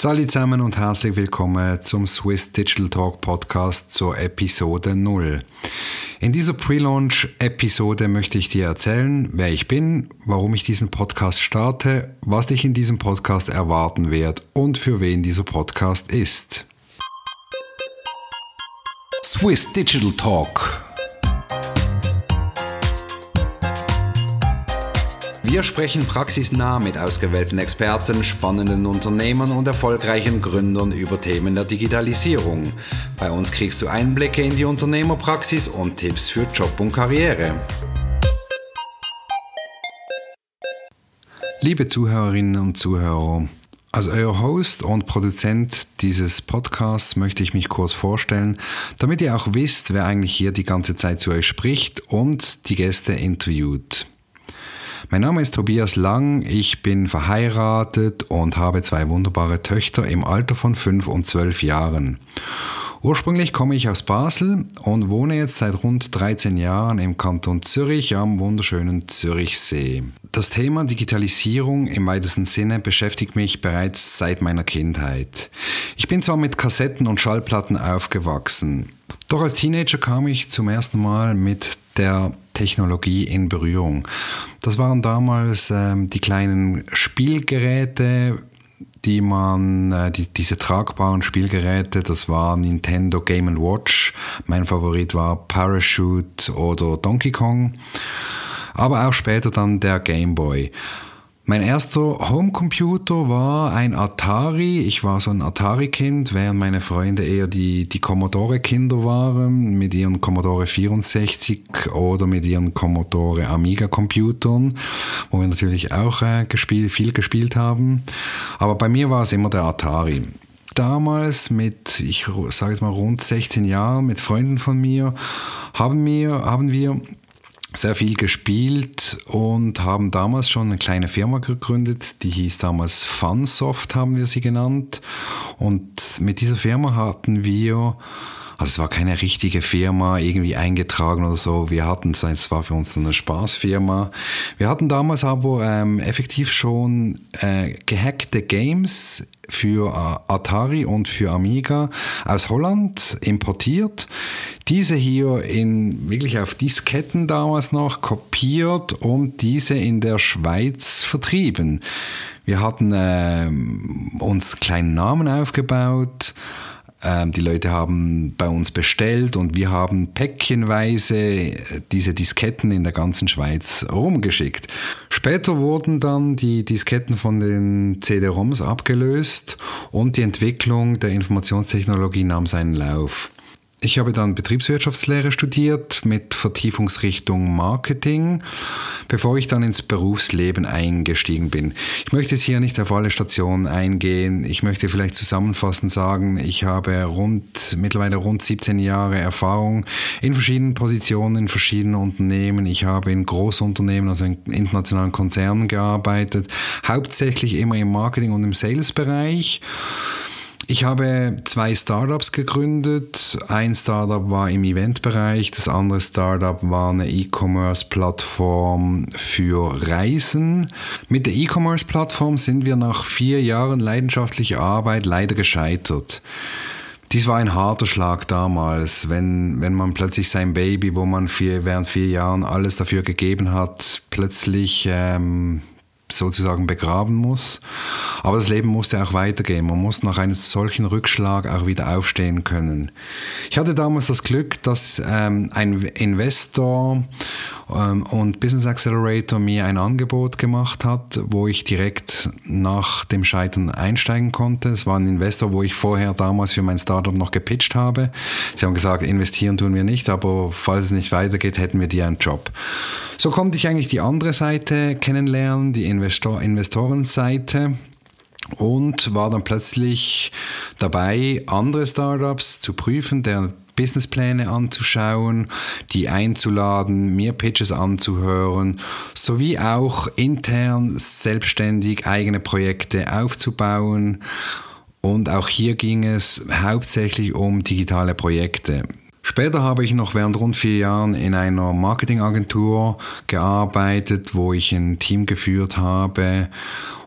Salut zusammen und herzlich willkommen zum Swiss Digital Talk Podcast zur Episode 0. In dieser Pre-Launch-Episode möchte ich dir erzählen, wer ich bin, warum ich diesen Podcast starte, was dich in diesem Podcast erwarten wird und für wen dieser Podcast ist. Swiss Digital Talk Wir sprechen praxisnah mit ausgewählten Experten, spannenden Unternehmern und erfolgreichen Gründern über Themen der Digitalisierung. Bei uns kriegst du Einblicke in die Unternehmerpraxis und Tipps für Job und Karriere. Liebe Zuhörerinnen und Zuhörer, als euer Host und Produzent dieses Podcasts möchte ich mich kurz vorstellen, damit ihr auch wisst, wer eigentlich hier die ganze Zeit zu euch spricht und die Gäste interviewt. Mein Name ist Tobias Lang, ich bin verheiratet und habe zwei wunderbare Töchter im Alter von 5 und 12 Jahren. Ursprünglich komme ich aus Basel und wohne jetzt seit rund 13 Jahren im Kanton Zürich am wunderschönen Zürichsee. Das Thema Digitalisierung im weitesten Sinne beschäftigt mich bereits seit meiner Kindheit. Ich bin zwar mit Kassetten und Schallplatten aufgewachsen, doch als Teenager kam ich zum ersten Mal mit der Technologie in Berührung. Das waren damals ähm, die kleinen Spielgeräte, die man, äh, die, diese tragbaren Spielgeräte, das war Nintendo Game Watch. Mein Favorit war Parachute oder Donkey Kong. Aber auch später dann der Game Boy. Mein erster Homecomputer war ein Atari. Ich war so ein Atari-Kind, während meine Freunde eher die, die Commodore-Kinder waren, mit ihren Commodore 64 oder mit ihren Commodore Amiga-Computern, wo wir natürlich auch äh, gespielt, viel gespielt haben. Aber bei mir war es immer der Atari damals mit, ich sage jetzt mal rund 16 Jahren, mit Freunden von mir, haben wir, haben wir sehr viel gespielt und haben damals schon eine kleine Firma gegründet, die hieß damals Funsoft, haben wir sie genannt. Und mit dieser Firma hatten wir also es war keine richtige Firma, irgendwie eingetragen oder so. Wir hatten es, es war für uns eine Spaßfirma. Wir hatten damals aber ähm, effektiv schon äh, gehackte Games für Atari und für Amiga aus Holland importiert. Diese hier in wirklich auf Disketten damals noch kopiert und diese in der Schweiz vertrieben. Wir hatten äh, uns kleinen Namen aufgebaut die Leute haben bei uns bestellt und wir haben päckchenweise diese Disketten in der ganzen Schweiz rumgeschickt. Später wurden dann die Disketten von den CD-ROMs abgelöst und die Entwicklung der Informationstechnologie nahm seinen Lauf. Ich habe dann Betriebswirtschaftslehre studiert mit Vertiefungsrichtung Marketing, bevor ich dann ins Berufsleben eingestiegen bin. Ich möchte jetzt hier nicht auf alle Stationen eingehen. Ich möchte vielleicht zusammenfassend sagen, ich habe rund, mittlerweile rund 17 Jahre Erfahrung in verschiedenen Positionen, in verschiedenen Unternehmen. Ich habe in Großunternehmen, also in internationalen Konzernen gearbeitet, hauptsächlich immer im Marketing und im Sales-Bereich. Ich habe zwei Startups gegründet. Ein Startup war im Eventbereich, das andere Startup war eine E-Commerce-Plattform für Reisen. Mit der E-Commerce-Plattform sind wir nach vier Jahren leidenschaftlicher Arbeit leider gescheitert. Dies war ein harter Schlag damals, wenn, wenn man plötzlich sein Baby, wo man vier, während vier Jahren alles dafür gegeben hat, plötzlich ähm, sozusagen begraben muss. Aber das Leben musste auch weitergehen. Man muss nach einem solchen Rückschlag auch wieder aufstehen können. Ich hatte damals das Glück, dass ähm, ein Investor ähm, und Business Accelerator mir ein Angebot gemacht hat, wo ich direkt nach dem Scheitern einsteigen konnte. Es war ein Investor, wo ich vorher damals für mein Startup noch gepitcht habe. Sie haben gesagt, investieren tun wir nicht, aber falls es nicht weitergeht, hätten wir dir einen Job. So konnte ich eigentlich die andere Seite kennenlernen, die Investor Investorenseite und war dann plötzlich dabei, andere Startups zu prüfen, deren Businesspläne anzuschauen, die einzuladen, mir Pitches anzuhören, sowie auch intern selbstständig eigene Projekte aufzubauen. Und auch hier ging es hauptsächlich um digitale Projekte. Später habe ich noch während rund vier Jahren in einer Marketingagentur gearbeitet, wo ich ein Team geführt habe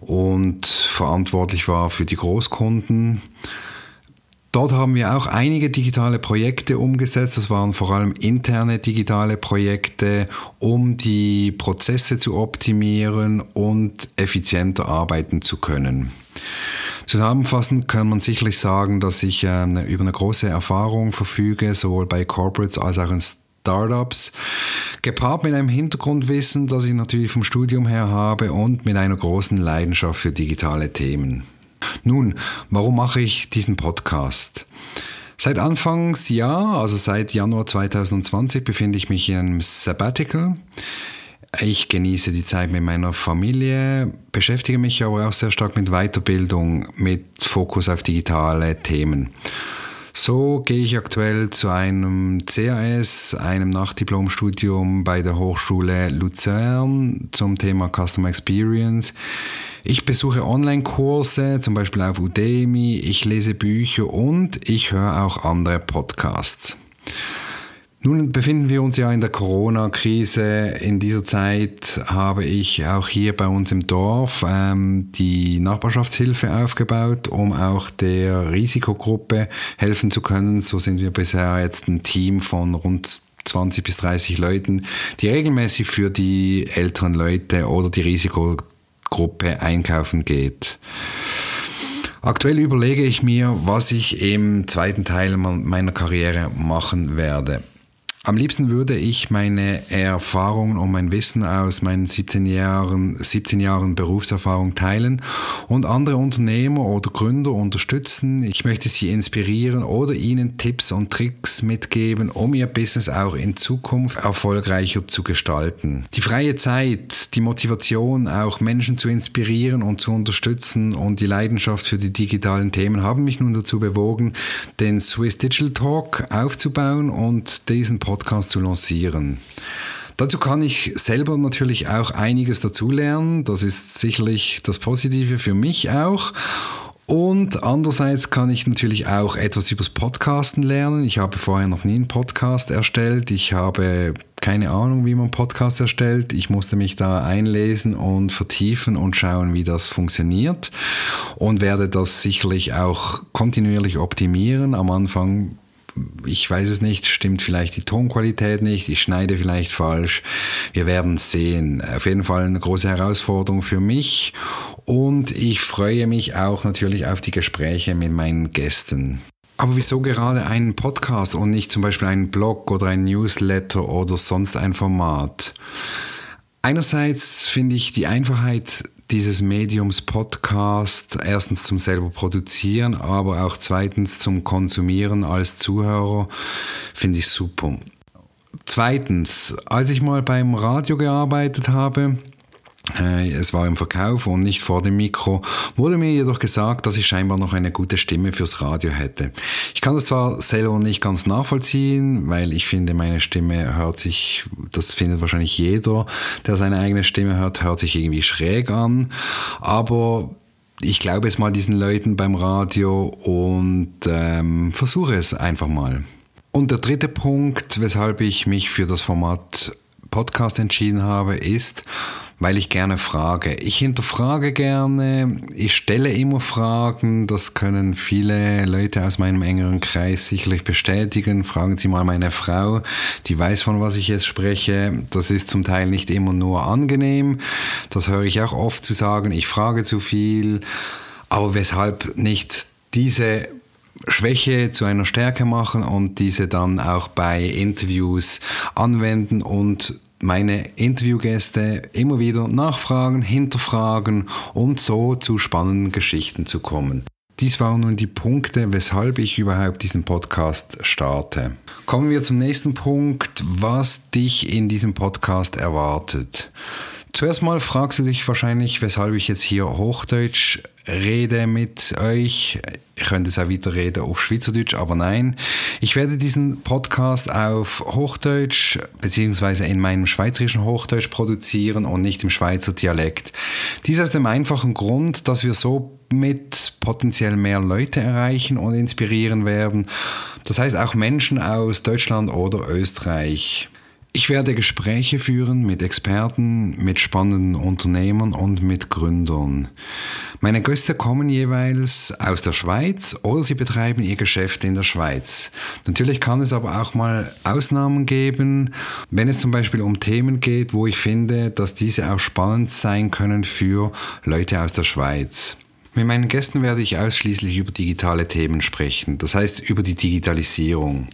und verantwortlich war für die Großkunden. Dort haben wir auch einige digitale Projekte umgesetzt. Das waren vor allem interne digitale Projekte, um die Prozesse zu optimieren und effizienter arbeiten zu können. Zusammenfassend kann man sicherlich sagen, dass ich äh, über eine große Erfahrung verfüge, sowohl bei Corporates als auch in Startups, gepaart mit einem Hintergrundwissen, das ich natürlich vom Studium her habe und mit einer großen Leidenschaft für digitale Themen. Nun, warum mache ich diesen Podcast? Seit Anfangsjahr, also seit Januar 2020, befinde ich mich in einem Sabbatical. Ich genieße die Zeit mit meiner Familie, beschäftige mich aber auch sehr stark mit Weiterbildung, mit Fokus auf digitale Themen. So gehe ich aktuell zu einem CAS, einem Nachdiplomstudium bei der Hochschule Luzern zum Thema Customer Experience. Ich besuche Online-Kurse, zum Beispiel auf Udemy, ich lese Bücher und ich höre auch andere Podcasts. Nun befinden wir uns ja in der Corona-Krise. In dieser Zeit habe ich auch hier bei uns im Dorf ähm, die Nachbarschaftshilfe aufgebaut, um auch der Risikogruppe helfen zu können. So sind wir bisher jetzt ein Team von rund 20 bis 30 Leuten, die regelmäßig für die älteren Leute oder die Risikogruppe einkaufen geht. Aktuell überlege ich mir, was ich im zweiten Teil meiner Karriere machen werde. Am liebsten würde ich meine Erfahrungen und mein Wissen aus meinen 17 Jahren, 17 Jahren Berufserfahrung teilen und andere Unternehmer oder Gründer unterstützen. Ich möchte sie inspirieren oder ihnen Tipps und Tricks mitgeben, um ihr Business auch in Zukunft erfolgreicher zu gestalten. Die freie Zeit, die Motivation, auch Menschen zu inspirieren und zu unterstützen und die Leidenschaft für die digitalen Themen haben mich nun dazu bewogen, den Swiss Digital Talk aufzubauen und diesen Podcast Podcast zu lancieren. Dazu kann ich selber natürlich auch einiges dazulernen. Das ist sicherlich das Positive für mich auch. Und andererseits kann ich natürlich auch etwas übers Podcasten lernen. Ich habe vorher noch nie einen Podcast erstellt. Ich habe keine Ahnung, wie man Podcast erstellt. Ich musste mich da einlesen und vertiefen und schauen, wie das funktioniert. Und werde das sicherlich auch kontinuierlich optimieren. Am Anfang ich weiß es nicht, stimmt vielleicht die Tonqualität nicht, ich schneide vielleicht falsch. Wir werden sehen. Auf jeden Fall eine große Herausforderung für mich und ich freue mich auch natürlich auf die Gespräche mit meinen Gästen. Aber wieso gerade einen Podcast und nicht zum Beispiel einen Blog oder ein Newsletter oder sonst ein Format? Einerseits finde ich die Einfachheit dieses Mediums Podcast erstens zum selber produzieren, aber auch zweitens zum Konsumieren als Zuhörer finde ich super. Zweitens, als ich mal beim Radio gearbeitet habe, es war im Verkauf und nicht vor dem Mikro, wurde mir jedoch gesagt, dass ich scheinbar noch eine gute Stimme fürs Radio hätte. Ich kann das zwar selber nicht ganz nachvollziehen, weil ich finde, meine Stimme hört sich, das findet wahrscheinlich jeder, der seine eigene Stimme hört, hört sich irgendwie schräg an, aber ich glaube es mal diesen Leuten beim Radio und ähm, versuche es einfach mal. Und der dritte Punkt, weshalb ich mich für das Format Podcast entschieden habe, ist, weil ich gerne frage. Ich hinterfrage gerne, ich stelle immer Fragen, das können viele Leute aus meinem engeren Kreis sicherlich bestätigen. Fragen Sie mal meine Frau, die weiß, von was ich jetzt spreche. Das ist zum Teil nicht immer nur angenehm, das höre ich auch oft zu sagen, ich frage zu viel, aber weshalb nicht diese Schwäche zu einer Stärke machen und diese dann auch bei Interviews anwenden und meine Interviewgäste immer wieder nachfragen, hinterfragen und so zu spannenden Geschichten zu kommen. Dies waren nun die Punkte, weshalb ich überhaupt diesen Podcast starte. Kommen wir zum nächsten Punkt, was dich in diesem Podcast erwartet. Zuerst mal fragst du dich wahrscheinlich, weshalb ich jetzt hier Hochdeutsch rede mit euch. Ich könnte es auch wieder reden auf Schweizerdeutsch, aber nein. Ich werde diesen Podcast auf Hochdeutsch beziehungsweise in meinem schweizerischen Hochdeutsch produzieren und nicht im Schweizer Dialekt. Dies aus dem einfachen Grund, dass wir so mit potenziell mehr Leute erreichen und inspirieren werden. Das heißt auch Menschen aus Deutschland oder Österreich. Ich werde Gespräche führen mit Experten, mit spannenden Unternehmern und mit Gründern. Meine Gäste kommen jeweils aus der Schweiz oder sie betreiben ihr Geschäft in der Schweiz. Natürlich kann es aber auch mal Ausnahmen geben, wenn es zum Beispiel um Themen geht, wo ich finde, dass diese auch spannend sein können für Leute aus der Schweiz. Mit meinen Gästen werde ich ausschließlich über digitale Themen sprechen, das heißt über die Digitalisierung.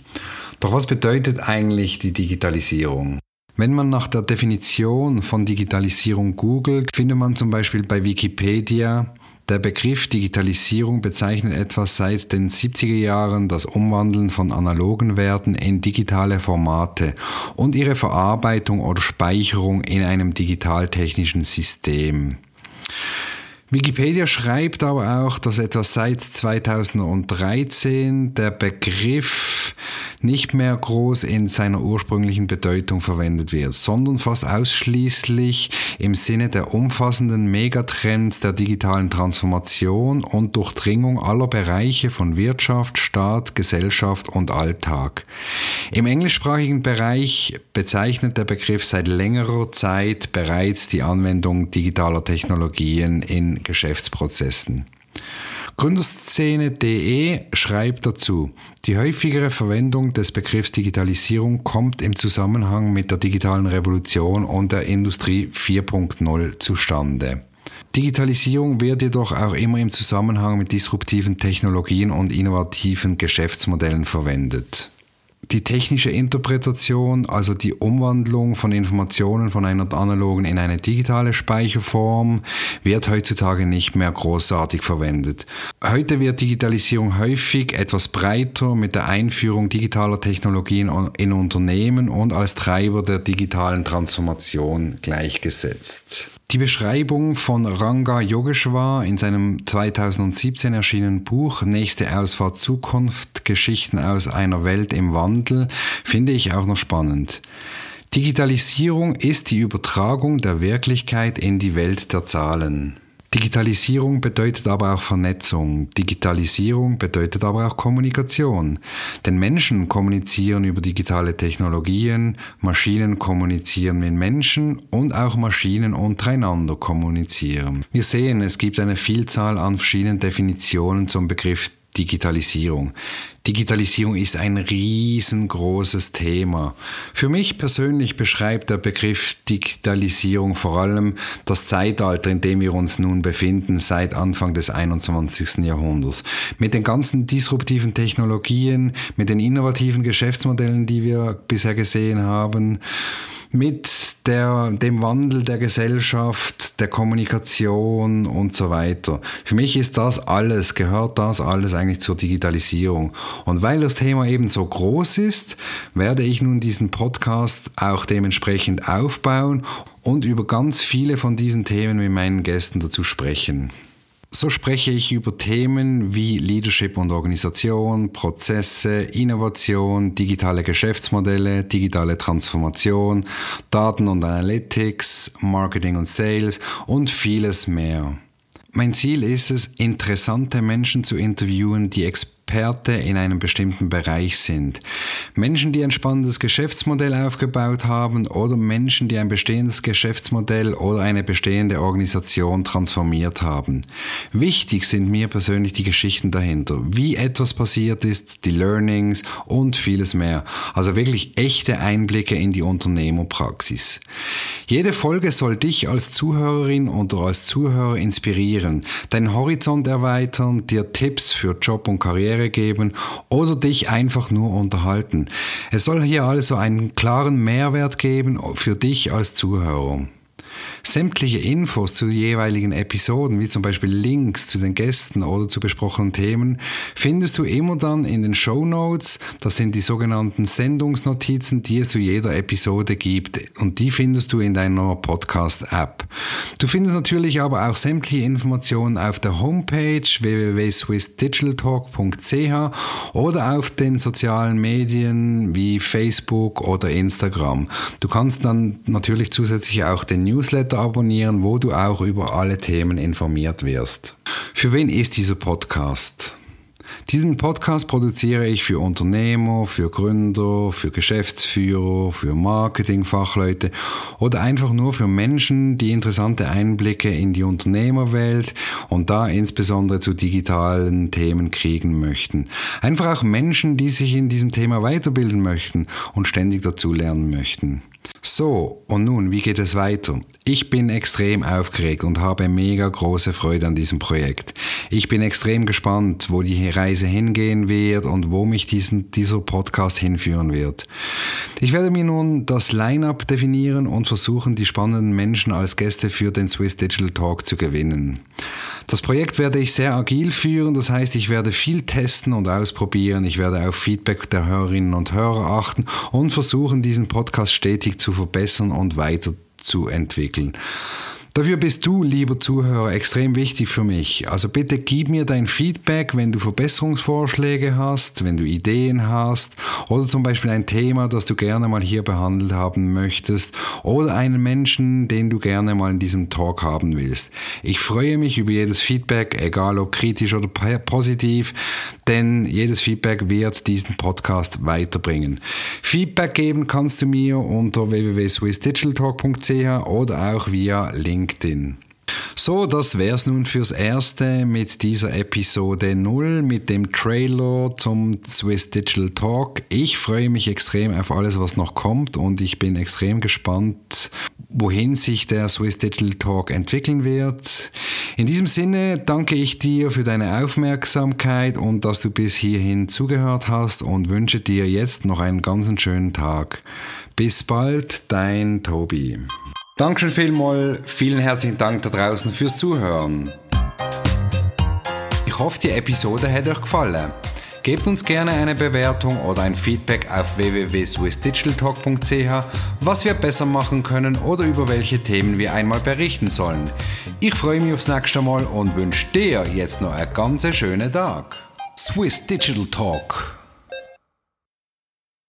Doch was bedeutet eigentlich die Digitalisierung? Wenn man nach der Definition von Digitalisierung googelt, findet man zum Beispiel bei Wikipedia, der Begriff Digitalisierung bezeichnet etwas seit den 70er Jahren das Umwandeln von analogen Werten in digitale Formate und ihre Verarbeitung oder Speicherung in einem digitaltechnischen System. Wikipedia schreibt aber auch, dass etwa seit 2013 der Begriff nicht mehr groß in seiner ursprünglichen Bedeutung verwendet wird, sondern fast ausschließlich im Sinne der umfassenden Megatrends der digitalen Transformation und Durchdringung aller Bereiche von Wirtschaft, Staat, Gesellschaft und Alltag. Im englischsprachigen Bereich bezeichnet der Begriff seit längerer Zeit bereits die Anwendung digitaler Technologien in Geschäftsprozessen. Gründerszene.de schreibt dazu, die häufigere Verwendung des Begriffs Digitalisierung kommt im Zusammenhang mit der digitalen Revolution und der Industrie 4.0 zustande. Digitalisierung wird jedoch auch immer im Zusammenhang mit disruptiven Technologien und innovativen Geschäftsmodellen verwendet. Die technische Interpretation, also die Umwandlung von Informationen von einer analogen in eine digitale Speicherform, wird heutzutage nicht mehr großartig verwendet. Heute wird Digitalisierung häufig etwas breiter mit der Einführung digitaler Technologien in Unternehmen und als Treiber der digitalen Transformation gleichgesetzt. Die Beschreibung von Ranga Yogeshwar in seinem 2017 erschienenen Buch Nächste Ausfahrt Zukunft Geschichten aus einer Welt im Wandel finde ich auch noch spannend. Digitalisierung ist die Übertragung der Wirklichkeit in die Welt der Zahlen. Digitalisierung bedeutet aber auch Vernetzung. Digitalisierung bedeutet aber auch Kommunikation. Denn Menschen kommunizieren über digitale Technologien, Maschinen kommunizieren mit Menschen und auch Maschinen untereinander kommunizieren. Wir sehen, es gibt eine Vielzahl an verschiedenen Definitionen zum Begriff Digitalisierung. Digitalisierung ist ein riesengroßes Thema. Für mich persönlich beschreibt der Begriff Digitalisierung vor allem das Zeitalter, in dem wir uns nun befinden, seit Anfang des 21. Jahrhunderts. Mit den ganzen disruptiven Technologien, mit den innovativen Geschäftsmodellen, die wir bisher gesehen haben, mit der, dem Wandel der Gesellschaft, der Kommunikation und so weiter. Für mich ist das alles, gehört das alles eigentlich zur Digitalisierung. Und weil das Thema eben so groß ist, werde ich nun diesen Podcast auch dementsprechend aufbauen und über ganz viele von diesen Themen mit meinen Gästen dazu sprechen. So spreche ich über Themen wie Leadership und Organisation, Prozesse, Innovation, digitale Geschäftsmodelle, digitale Transformation, Daten und Analytics, Marketing und Sales und vieles mehr. Mein Ziel ist es, interessante Menschen zu interviewen, die Experten Experte in einem bestimmten Bereich sind. Menschen, die ein spannendes Geschäftsmodell aufgebaut haben oder Menschen, die ein bestehendes Geschäftsmodell oder eine bestehende Organisation transformiert haben. Wichtig sind mir persönlich die Geschichten dahinter, wie etwas passiert ist, die Learnings und vieles mehr. Also wirklich echte Einblicke in die Unternehmerpraxis. Jede Folge soll dich als Zuhörerin oder als Zuhörer inspirieren, deinen Horizont erweitern, dir Tipps für Job und Karriere Karriere geben oder dich einfach nur unterhalten. Es soll hier also einen klaren Mehrwert geben für dich als Zuhörer. Sämtliche Infos zu den jeweiligen Episoden, wie zum Beispiel Links zu den Gästen oder zu besprochenen Themen, findest du immer dann in den Show Notes. Das sind die sogenannten Sendungsnotizen, die es zu jeder Episode gibt. Und die findest du in deiner Podcast-App. Du findest natürlich aber auch sämtliche Informationen auf der Homepage www.swissdigitaltalk.ch oder auf den sozialen Medien wie Facebook oder Instagram. Du kannst dann natürlich zusätzlich auch den Newsletter abonnieren, wo du auch über alle Themen informiert wirst. Für wen ist dieser Podcast? Diesen Podcast produziere ich für Unternehmer, für Gründer, für Geschäftsführer, für Marketingfachleute oder einfach nur für Menschen, die interessante Einblicke in die Unternehmerwelt und da insbesondere zu digitalen Themen kriegen möchten. Einfach auch Menschen, die sich in diesem Thema weiterbilden möchten und ständig dazu lernen möchten. So, und nun, wie geht es weiter? Ich bin extrem aufgeregt und habe mega große Freude an diesem Projekt. Ich bin extrem gespannt, wo die Reise hingehen wird und wo mich diesen, dieser Podcast hinführen wird. Ich werde mir nun das Line-up definieren und versuchen, die spannenden Menschen als Gäste für den Swiss Digital Talk zu gewinnen. Das Projekt werde ich sehr agil führen, das heißt, ich werde viel testen und ausprobieren, ich werde auf Feedback der Hörerinnen und Hörer achten und versuchen, diesen Podcast stetig zu verbessern und weiterzuentwickeln. Dafür bist du, lieber Zuhörer, extrem wichtig für mich. Also bitte gib mir dein Feedback, wenn du Verbesserungsvorschläge hast, wenn du Ideen hast oder zum Beispiel ein Thema, das du gerne mal hier behandelt haben möchtest oder einen Menschen, den du gerne mal in diesem Talk haben willst. Ich freue mich über jedes Feedback, egal ob kritisch oder positiv, denn jedes Feedback wird diesen Podcast weiterbringen. Feedback geben kannst du mir unter www.swissdigitaltalk.ch oder auch via Link LinkedIn. So, das wär's nun fürs Erste mit dieser Episode 0, mit dem Trailer zum Swiss Digital Talk. Ich freue mich extrem auf alles, was noch kommt und ich bin extrem gespannt, wohin sich der Swiss Digital Talk entwickeln wird. In diesem Sinne danke ich dir für deine Aufmerksamkeit und dass du bis hierhin zugehört hast und wünsche dir jetzt noch einen ganz schönen Tag. Bis bald, dein Tobi. Dankeschön vielmals, vielen herzlichen Dank da draußen fürs Zuhören. Ich hoffe, die Episode hat euch gefallen. Gebt uns gerne eine Bewertung oder ein Feedback auf www.swissdigitaltalk.ch, was wir besser machen können oder über welche Themen wir einmal berichten sollen. Ich freue mich aufs nächste Mal und wünsche dir jetzt noch einen ganz schönen Tag. Swiss Digital Talk